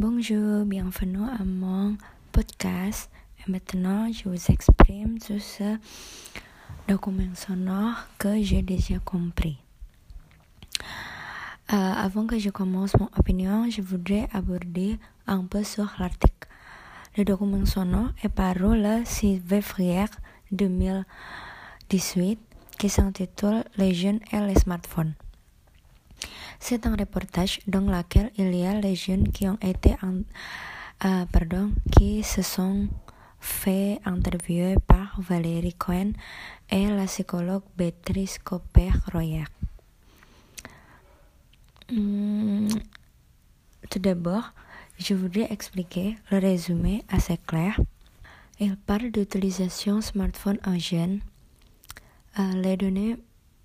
Bonjour, bienvenue à mon podcast. Et maintenant, je vous exprime tout ce document sonore que j'ai déjà compris. Euh, avant que je commence mon opinion, je voudrais aborder un peu sur l'article. Le document sonore est paru le 6 février 2018 qui s'intitule Les jeunes et les smartphones. C'est un reportage dans lequel il y a les jeunes qui ont été euh, qui se sont fait interviewer par Valérie Cohen et la psychologue Béatrice Copper-Royer. Hmm, tout d'abord, je voudrais expliquer le résumé assez clair. Il parle d'utilisation smartphone en jeunes. Euh, les données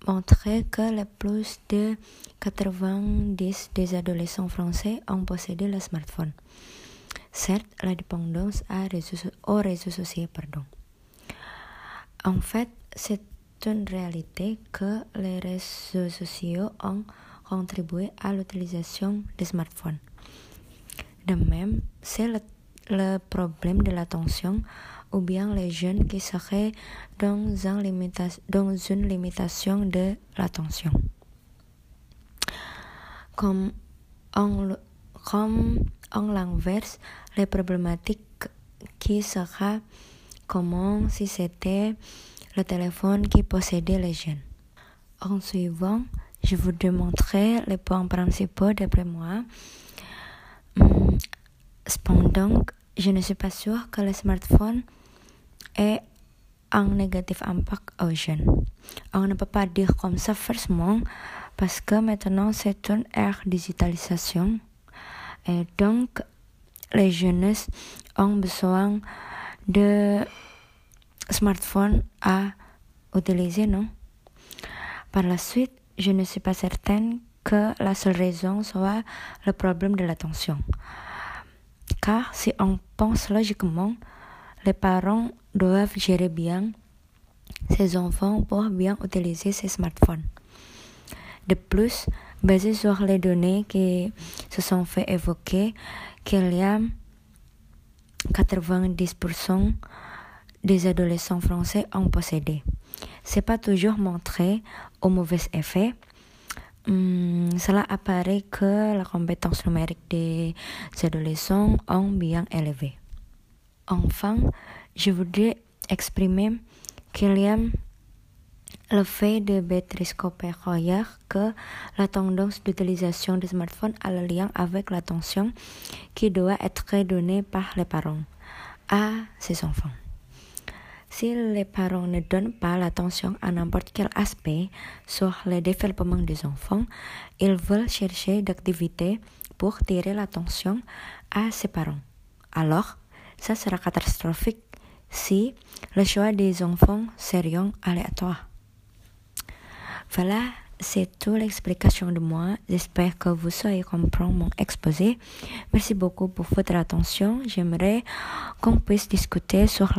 montrer que le plus de 90 des adolescents français ont possédé le smartphone. Certes, la dépendance aux réseaux sociaux. Pardon. En fait, c'est une réalité que les réseaux sociaux ont contribué à l'utilisation des smartphones. De même, c'est le, le problème de l'attention ou bien les jeunes qui seraient dans, limita une limitation de l'attention. Comme en, l'inverse, les problématiques qui sera comment si c'était le téléphone qui possédait les jeunes. En suivant, je vous montrer les points principaux d'après moi. Hum, cependant, je ne suis pas sûre que le smartphone et un négatif impact jeunes. On ne peut pas dire comme ça forcément parce que maintenant c'est une ère digitalisation et donc les jeunes ont besoin de smartphones à utiliser, non? Par la suite, je ne suis pas certaine que la seule raison soit le problème de l'attention. Car si on pense logiquement, les parents doivent gérer bien ses enfants pour bien utiliser ses smartphones. De plus, basé sur les données qui se sont fait évoquer, qu'il y a 90% des adolescents français ont possédé. C'est pas toujours montré au mauvais effet. Hum, cela apparaît que la compétence numérique des adolescents ont bien élevé. Enfin, je voudrais exprimer qu'il y a le fait de Béatrice Copper-Royer que la tendance d'utilisation des smartphones a le lien avec l'attention qui doit être donnée par les parents à ses enfants. Si les parents ne donnent pas l'attention à n'importe quel aspect sur le développement des enfants, ils veulent chercher d'activités pour tirer l'attention à ses parents. Alors, ça sera catastrophique si le choix des enfants serait aléatoire. Voilà, c'est toute l'explication de moi. J'espère que vous saurez comprendre mon exposé. Merci beaucoup pour votre attention. J'aimerais qu'on puisse discuter sur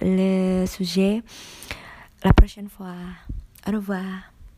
le sujet la prochaine fois. Au revoir.